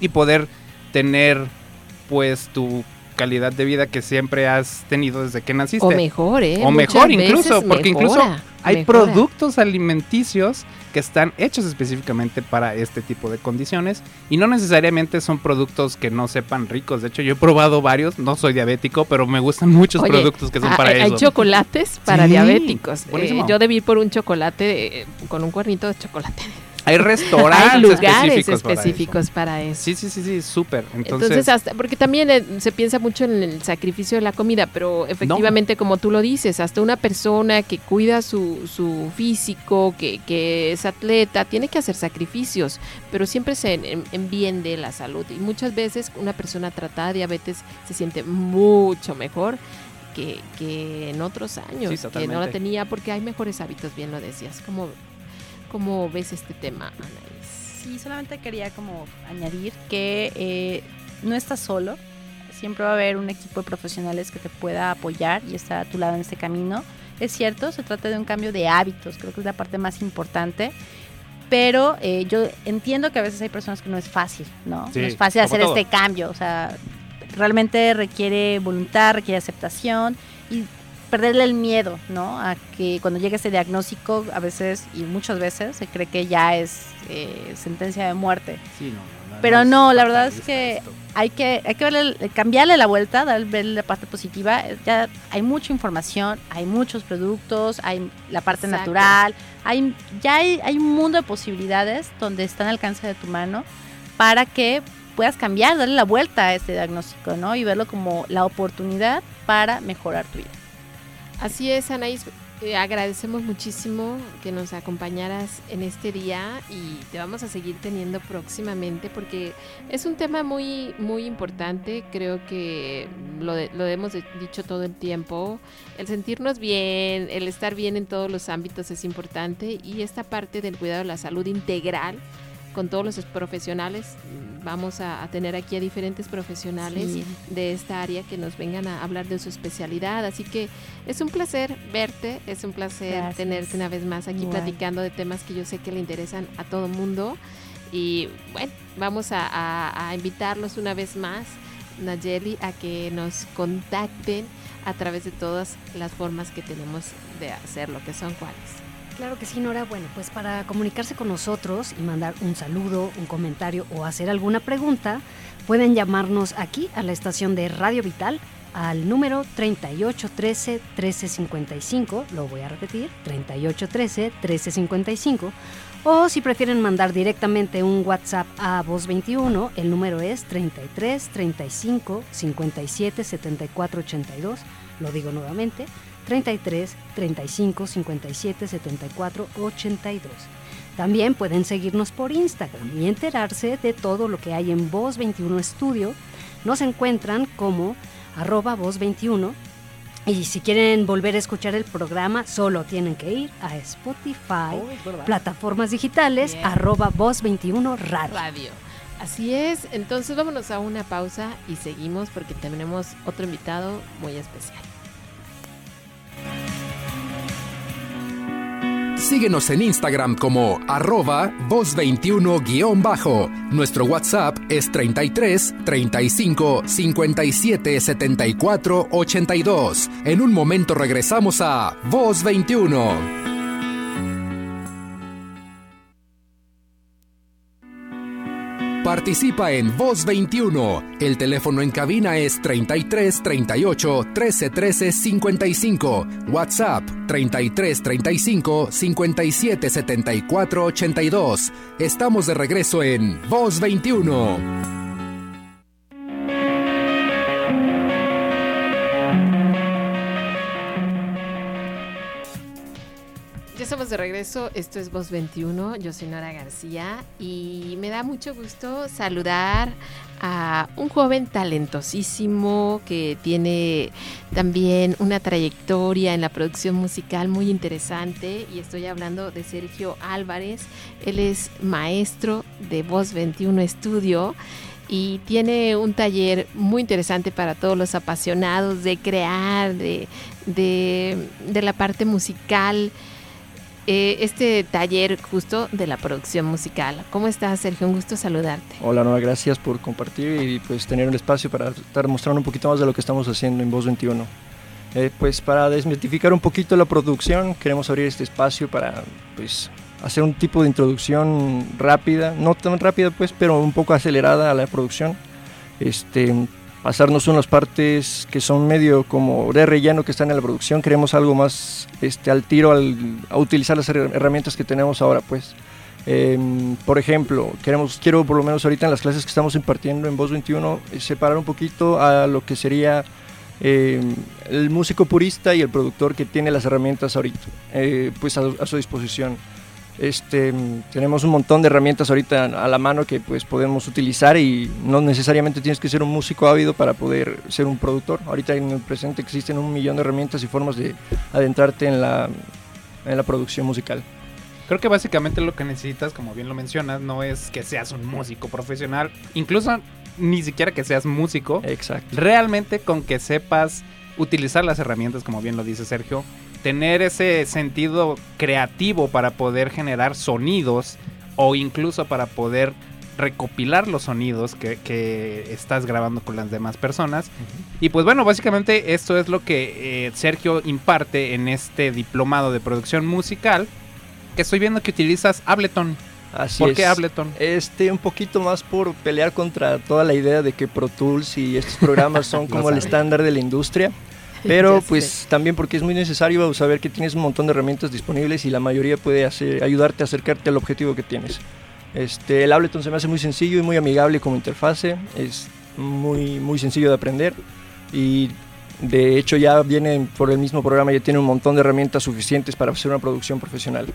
y poder tener pues tu calidad de vida que siempre has tenido desde que naciste. O mejor, ¿eh? O mejor incluso, porque incluso hay productos alimenticios que están hechos específicamente para este tipo de condiciones y no necesariamente son productos que no sepan ricos. De hecho, yo he probado varios, no soy diabético, pero me gustan muchos productos que son para eso. Hay chocolates para diabéticos. Eh, yo debí por un chocolate eh, con un cuernito de chocolate hay restaurantes Hay lugares específicos, para, eso. Sí, sí, sí, sí, súper. Entonces, hasta, porque también eh, se piensa mucho en el sacrificio de la comida, pero efectivamente, como tú lo dices, hasta una persona que cuida su, su físico, que, que, es atleta, tiene que hacer sacrificios, pero siempre es en, bien de la salud. Y muchas veces una persona tratada de diabetes se siente mucho mejor. Que, que en otros años, que no la tenía porque hay mejores hábitos, bien lo decías, como ¿Cómo ves este tema, Anaís? Sí, solamente quería como añadir que eh, no estás solo. Siempre va a haber un equipo de profesionales que te pueda apoyar y estar a tu lado en este camino. es cierto, se trata de un cambio de hábitos, creo que es la parte más importante. Pero eh, yo entiendo que a veces hay personas que no es fácil, ¿no? Sí, no es fácil hacer todo. este cambio, o sea, realmente requiere voluntad, requiere aceptación y perderle el miedo, ¿no? A que cuando llega ese diagnóstico, a veces y muchas veces se cree que ya es eh, sentencia de muerte. Sí, no, Pero no, la verdad es que esto. hay que, hay que verle- cambiarle la vuelta, dar, verle la parte positiva. Ya hay mucha información, hay muchos productos, hay la parte Exacto. natural, hay, ya hay, hay un mundo de posibilidades donde está al alcance de tu mano para que puedas cambiar, darle la vuelta a este diagnóstico, ¿no? Y verlo como la oportunidad para mejorar tu vida. Así es, Anaís. eh, agradecemos muchísimo que nos acompañaras en este día y te vamos a seguir teniendo próximamente porque es un tema muy muy importante. Creo que lo, lo hemos dicho todo el tiempo. El sentirnos bien, el estar bien en todos los ámbitos es importante y esta parte del cuidado de la salud integral con todos los profesionales. Vamos a, a tener aquí a diferentes profesionales Sí. de esta área que nos vengan a hablar de su especialidad. Así que es un placer verte, es un placer Gracias. tenerte una vez más aquí Igual. platicando de temas que yo sé que le interesan a todo mundo. Y bueno, vamos a, a- a invitarlos una vez más, Nayeli, a que nos contacten a través de todas las formas que tenemos de hacerlo, que son cuáles. Claro que sí, Nora. Bueno, pues para comunicarse con nosotros y mandar un saludo, un comentario o hacer alguna pregunta, pueden llamarnos aquí a la estación de Radio Vital al número 3813-1355, lo voy a repetir, 3813-1355, o si prefieren mandar directamente un WhatsApp a Voz 21, el número es 33 35 57 74 82, lo digo nuevamente, 33 35 57 74 82. También pueden seguirnos por Instagram y enterarse de todo lo que hay en Voz 21 Studio. Nos encuentran como arroba Voz 21. Y si quieren volver a escuchar el programa, solo tienen que ir a Spotify, plataformas digitales, Bien. arroba Voz 21 Radio. Radio. Así es, entonces vámonos a una pausa y seguimos porque tenemos otro invitado muy especial. Síguenos en Instagram como arroba voz21-bajo. Nuestro WhatsApp es 33 35 57 74 82. En un momento regresamos a Voz 21. Participa en Voz 21. El teléfono en cabina es 33 38 13 13 55. WhatsApp 33 35 57 74 82. Estamos de regreso en Voz 21. De regreso, esto es Voz 21, yo soy Nora García y me da mucho gusto saludar a un joven talentosísimo que tiene también una trayectoria en la producción musical muy interesante. Y estoy hablando de Sergio Álvarez, él es maestro de Voz 21 Estudio y tiene un taller muy interesante para todos los apasionados de crear, de, de la parte musical eh, este taller justo de la producción musical. ¿Cómo estás, Sergio? Un gusto saludarte. Hola, Nora, gracias por compartir y pues tener un espacio para estar mostrando un poquito más de lo que estamos haciendo en Voz 21. Eh, pues para desmitificar un poquito la producción, queremos abrir este espacio para pues hacer un tipo de introducción rápida, no tan rápida pues, pero un poco acelerada a la producción. Este, pasarnos unas partes que son medio como de relleno que están en la producción, queremos algo más este, al tiro al, a utilizar las her- herramientas que tenemos ahora pues. Eh, por ejemplo, queremos, quiero por lo menos ahorita en las clases que estamos impartiendo en Voz 21 eh, separar un poquito a lo que sería eh, el músico purista y el productor que tiene las herramientas ahorita eh, pues a su disposición. Este, tenemos un montón de herramientas ahorita a la mano que pues podemos utilizar y no necesariamente tienes que ser un músico ávido para poder ser un productor. Ahorita en el presente existen un millón de herramientas y formas de adentrarte en la, en la producción musical. Creo que básicamente lo que necesitas, como bien lo mencionas, no es que seas un músico profesional, incluso ni siquiera que seas músico, Exacto. realmente con que sepas utilizar las herramientas, como bien lo dice Sergio, tener ese sentido creativo para poder generar sonidos o incluso para poder recopilar los sonidos que, que estás grabando con las demás personas. Y pues bueno, básicamente esto es lo que eh, Sergio imparte en este diplomado de producción musical, que estoy viendo que utilizas Ableton. Así ¿Por es. qué Ableton? Este, un poquito más por pelear contra toda la idea de que Pro Tools y estos programas son como el estándar de la industria. Pero sé. pues también porque es muy necesario saber que tienes un montón de herramientas disponibles y la mayoría puede hacer, ayudarte a acercarte al objetivo que tienes. Este, el Ableton se me hace muy sencillo y muy amigable como interfase, es muy, muy sencillo de aprender y de hecho ya viene por el mismo programa, ya tiene un montón de herramientas suficientes para hacer una producción profesional.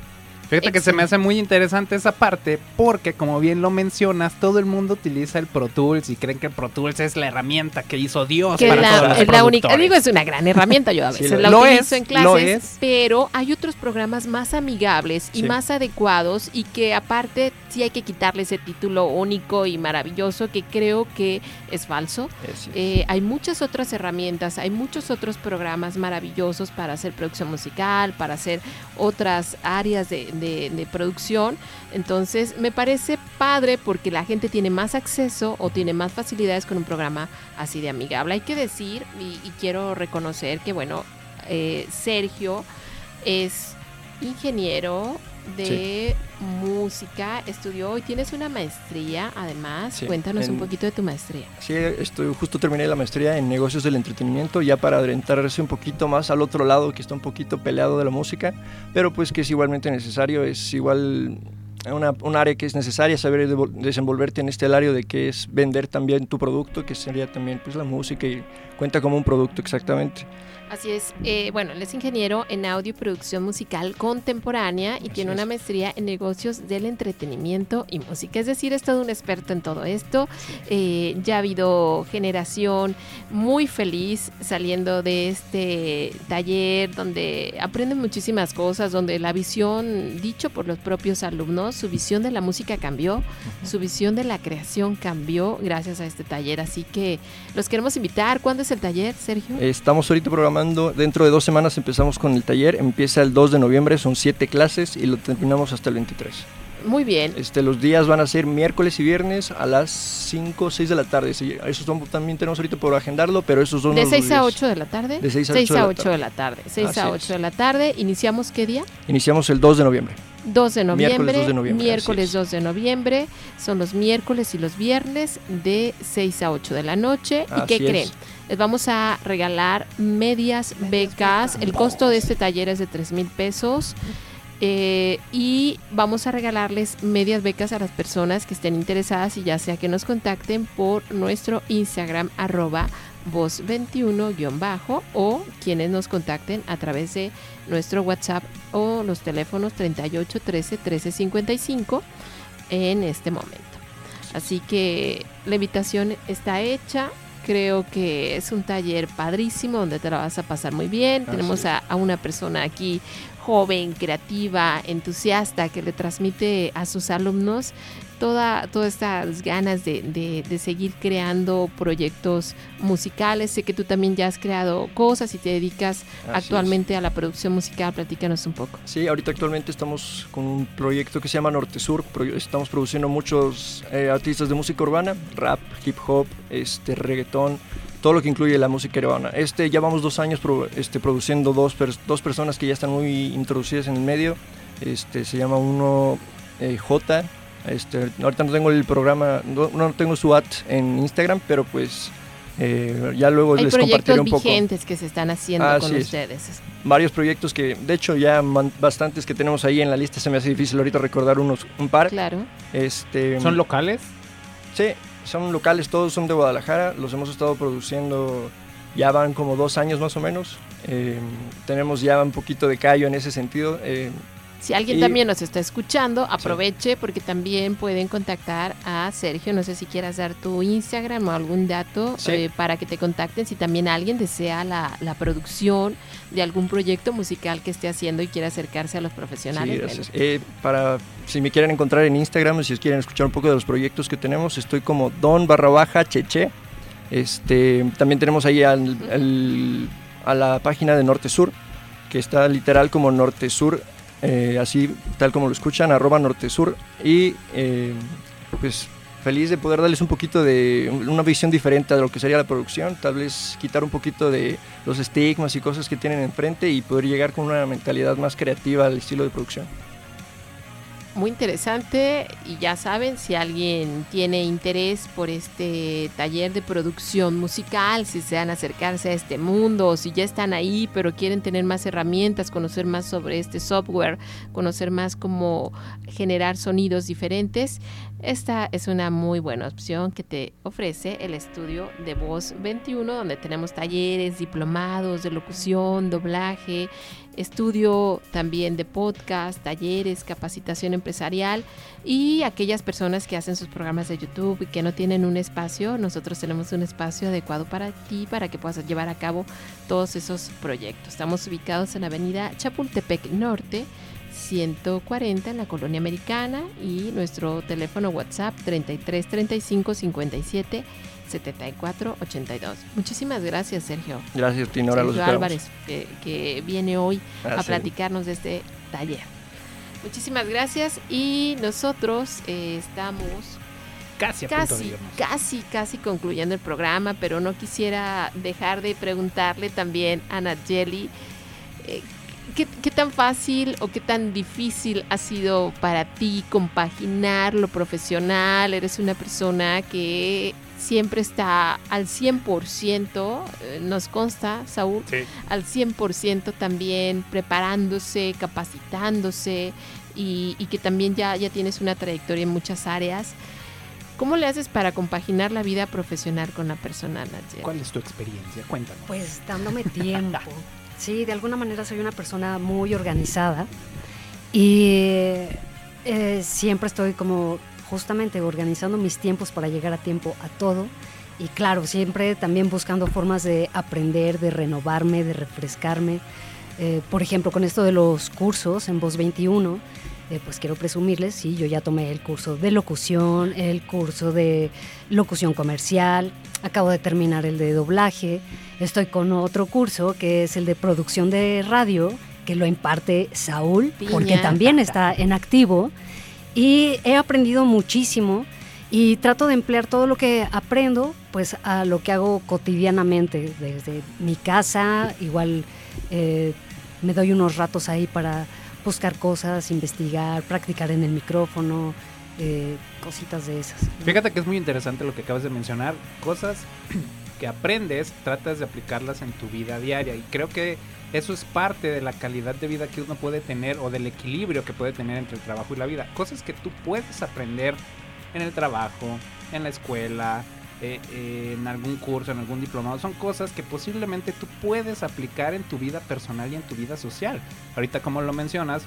Fíjate que se me hace muy interesante esa parte porque como bien lo mencionas, todo el mundo utiliza el Pro Tools y creen que el Pro Tools es la herramienta que hizo Dios que para la- todos los es la única, digo, es una gran herramienta, yo a Sí, veces lo la. Lo utilizo es, en clases, es. pero hay otros programas más amigables y Sí. más adecuados y que aparte sí hay que quitarle ese título único y maravilloso que creo que es falso. Es- Eh, hay muchas otras herramientas, hay muchos otros programas maravillosos para hacer producción musical, para hacer otras áreas de, de- de producción. Entonces, me parece padre porque la gente tiene más acceso o tiene más facilidades con un programa así de amigable. Hay que decir, y, y quiero reconocer que, bueno, eh, Sergio es ingeniero de música, estudió y tienes una maestría, además. Sí, Cuéntanos un poquito de tu maestría. Sí, estoy, justo terminé la maestría en negocios del entretenimiento, ya para adentrarse un poquito más al otro lado que está un poquito peleado de la música, pero pues que es igualmente necesario, es igual una, un área que es necesaria saber desenvolverte en este área de que es vender también tu producto, que sería también pues la música y cuenta como un producto exactamente. Así es. eh, bueno, él es ingeniero en audio y producción musical contemporánea y Así tiene una maestría en negocios del entretenimiento y música. Es decir, es todo un experto en todo esto. Eh, ya ha habido generación muy feliz saliendo de este taller donde aprenden muchísimas cosas, donde la visión, dicho por los propios alumnos, su visión de la música cambió, su visión de la creación cambió gracias a este taller. Así que los queremos invitar. ¿Cuándo es el taller, Sergio? Estamos ahorita programando, dentro de dos semanas empezamos con el taller, empieza el 2 de noviembre, son siete clases y lo terminamos hasta el 23. Muy bien. Este, los días van a ser miércoles y viernes a las 5 o 6 de la tarde. Esos son- también tenemos ahorita por agendarlo, pero esos son De los 6 a días. 8 de la tarde. De 6 a 6 8 de a la 8 de la tarde. 6 Así a es. 8 de la tarde. ¿Iniciamos qué día? Iniciamos el 2 de noviembre. 2 de noviembre. Miércoles 2 de noviembre, Miércoles así es. 2 de noviembre. Son los miércoles y los viernes de 6 a 8 de la noche. ¿Y qué Así creen? Es. Les vamos a regalar medias becas. El costo de este taller es de 3 mil pesos. Eh, y vamos a regalarles medias becas a las personas que estén interesadas y ya sea que nos contacten por nuestro Instagram arroba voz21-bajo o quienes nos contacten a través de nuestro WhatsApp o los teléfonos 38 13 13 55 en este momento. Así que la invitación está hecha. Creo que es un taller padrísimo donde te la vas a pasar muy bien. Tenemos a, a una persona aquí joven, creativa, entusiasta, que le transmite a sus alumnos toda, todas estas ganas de, de- de seguir creando proyectos musicales. Sé que tú también ya has creado cosas y te dedicas Así actualmente a la producción musical. Platícanos un poco. Sí, ahorita actualmente estamos con un proyecto que se llama Norte Sur. Estamos produciendo muchos eh, artistas de música urbana, rap, hip hop, este, reggaetón, todo lo que incluye la música urbana. Este, ya vamos dos años pro- este, produciendo dos, dos personas que ya están muy introducidas en el medio. Este, se llama uno eh, J. Este, ahorita no tengo el programa, no, no tengo su ad en Instagram, pero pues eh, ya luego Hay les compartiré proyectos un poco vigentes que se están haciendo Así con es. ustedes. varios proyectos que, de hecho, ya man- bastantes que tenemos ahí en la lista. Se me hace difícil ahorita recordar unos, un par. Claro. Este, ¿Son locales? Sí, son locales, todos son de Guadalajara. Los hemos estado produciendo, ya van como dos años más o menos. Eh, tenemos ya un poquito de callo en ese sentido. Eh, Si alguien Y- también nos está escuchando, aproveche porque también pueden contactar a Sergio. No sé si quieras dar tu Instagram o algún dato Sí. eh, para que te contacten. Si también alguien desea la, la producción de algún proyecto musical que esté haciendo y quiere acercarse a los sí, profesionales. gracias. bueno, Eh, para, si me quieren encontrar en Instagram, si quieren escuchar un poco de los proyectos que tenemos, estoy como don barra baja cheche. Este, también tenemos ahí al- al- a la página de Norte Sur. que está literal como norte-sur, eh, así tal como lo escuchan, arroba norte-sur. Y eh, pues feliz de poder darles un poquito de una visión diferente de lo que sería la producción, tal vez quitar un poquito de los estigmas y cosas que tienen enfrente y poder llegar con una mentalidad más creativa al estilo de producción muy interesante y ya saben, si alguien tiene interés por este taller de producción musical, si desean acercarse a este mundo o si ya están ahí pero quieren tener más herramientas, conocer más sobre este software, conocer más cómo generar sonidos diferentes, esta es una muy buena opción que te ofrece el estudio de Voz 21, donde tenemos talleres, diplomados de locución, doblaje, estudio también de podcast, talleres, capacitación empresarial y aquellas personas que hacen sus programas de YouTube y que no tienen un espacio, nosotros tenemos un espacio adecuado para ti, para que puedas llevar a cabo todos esos proyectos. Estamos ubicados en la avenida Chapultepec Norte 140 en la colonia americana y nuestro teléfono WhatsApp 33 35 57 74 82. Muchísimas gracias, Sergio. Gracias, Tinora. Sergio Álvarez, que, viene hoy a platicarnos de este taller. Muchísimas gracias y nosotros eh, estamos casi, a casi, casi, casi concluyendo el programa, pero no quisiera dejar de preguntarle también a Nayeli eh, ¿Qué, tan fácil o qué tan difícil ha sido para ti compaginar lo profesional? Eres una persona que siempre está al 100%, eh, nos consta, Saúl, al 100% también preparándose, capacitándose y, que también ya, ya tienes una trayectoria en muchas áreas. ¿Cómo le haces para compaginar la vida profesional con la personal, ¿Cuál es tu experiencia? Cuéntanos. Pues dándome tiempo. Sí, de alguna manera soy una persona muy organizada y eh, siempre estoy como justamente organizando mis tiempos para llegar a tiempo a todo. Y claro, siempre también buscando formas de aprender, de renovarme, de refrescarme. Eh, por ejemplo, con esto de los cursos en Voz 21, eh, pues quiero presumirles, sí, yo ya tomé el curso de locución, el curso de locución comercial, acabo de terminar el de doblaje, estoy con otro curso que es el de producción de radio, que lo imparte Saúl, porque también está en activo, y he aprendido muchísimo y trato de emplear todo lo que aprendo pues a lo que hago cotidianamente desde mi casa igual eh, me doy unos ratos ahí para buscar cosas investigar practicar en el micrófono eh, cositas de esas. Fíjate que es muy interesante lo que acabas de mencionar, cosas que aprendes, tratas de aplicarlas en tu vida diaria y creo que eso es parte de la calidad de vida que uno puede tener o del equilibrio que puede tener entre el trabajo y la vida. Cosas que tú puedes aprender en el trabajo, en la escuela, eh, eh, en algún curso, en algún diplomado. Son cosas que posiblemente tú puedes aplicar en tu vida personal y en tu vida social. Ahorita como lo mencionas,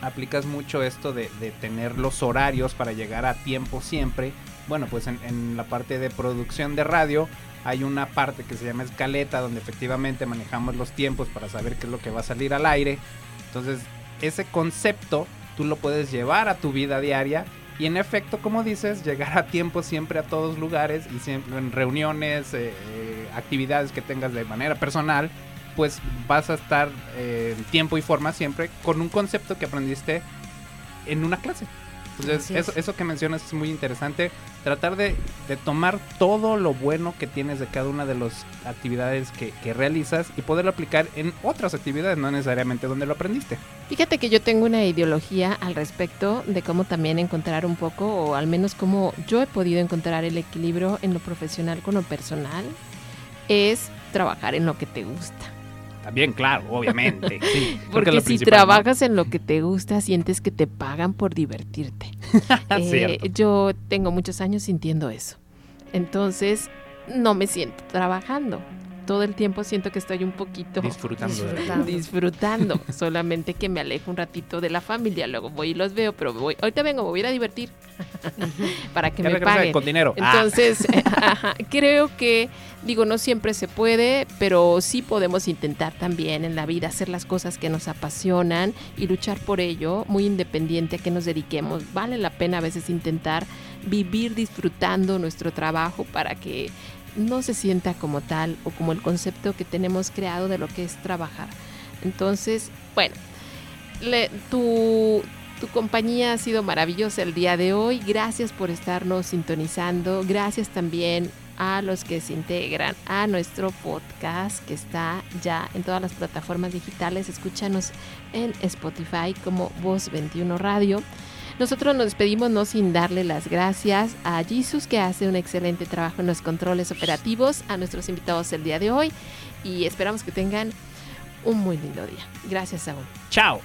aplicas mucho esto de, tener los horarios para llegar a tiempo siempre. Bueno, pues en, la parte de producción de radio hay una parte que se llama escaleta donde efectivamente manejamos los tiempos para saber qué es lo que va a salir al aire. Entonces, ese concepto tú lo puedes llevar a tu vida diaria y en efecto, como dices, llegar a tiempo siempre a todos lugares y siempre en reuniones, eh, eh, actividades que tengas de manera personal pues vas a estar en tiempo y forma siempre con un concepto que aprendiste en una clase. Entonces, eso, eso, que mencionas es muy interesante. Tratar de, tomar todo lo bueno que tienes de cada una de las actividades que, que, realizas y poderlo aplicar en otras actividades, no necesariamente donde lo aprendiste. Fíjate que yo tengo una ideología al respecto de cómo también encontrar un poco, o al menos cómo yo he podido encontrar el equilibrio en lo profesional con lo personal, es trabajar en lo que te gusta. También, claro, obviamente. porque si trabajas en lo que te gusta, sientes que te pagan por divertirte. Eh, yo tengo muchos años sintiendo eso. Entonces, no me siento trabajando todo el tiempo siento que estoy un poquito disfrutando. Disfrutando. solamente que me alejo un ratito de la familia, luego voy y los veo, pero voy, ahorita vengo, me voy a ir a divertir para que me paguen. Con dinero. Ah. Entonces, creo que, digo, no siempre se puede, pero sí podemos intentar también en la vida hacer las cosas que nos apasionan y luchar por ello, muy independiente a que nos dediquemos. Vale la pena a veces intentar vivir disfrutando nuestro trabajo para que no se sienta como tal o como el concepto que tenemos creado de lo que es trabajar. Entonces, bueno, le- tu, tu compañía ha sido maravillosa el día de hoy. Gracias por estarnos sintonizando. Gracias también a los que se integran a nuestro podcast que está ya en todas las plataformas digitales. Escúchanos en Spotify como Voz 21 Radio. Nosotros nos despedimos no sin darle las gracias a Jesus que hace un excelente trabajo en los controles operativos, a nuestros invitados el día de hoy y esperamos que tengan un muy lindo día. Gracias, Saúl. Chao.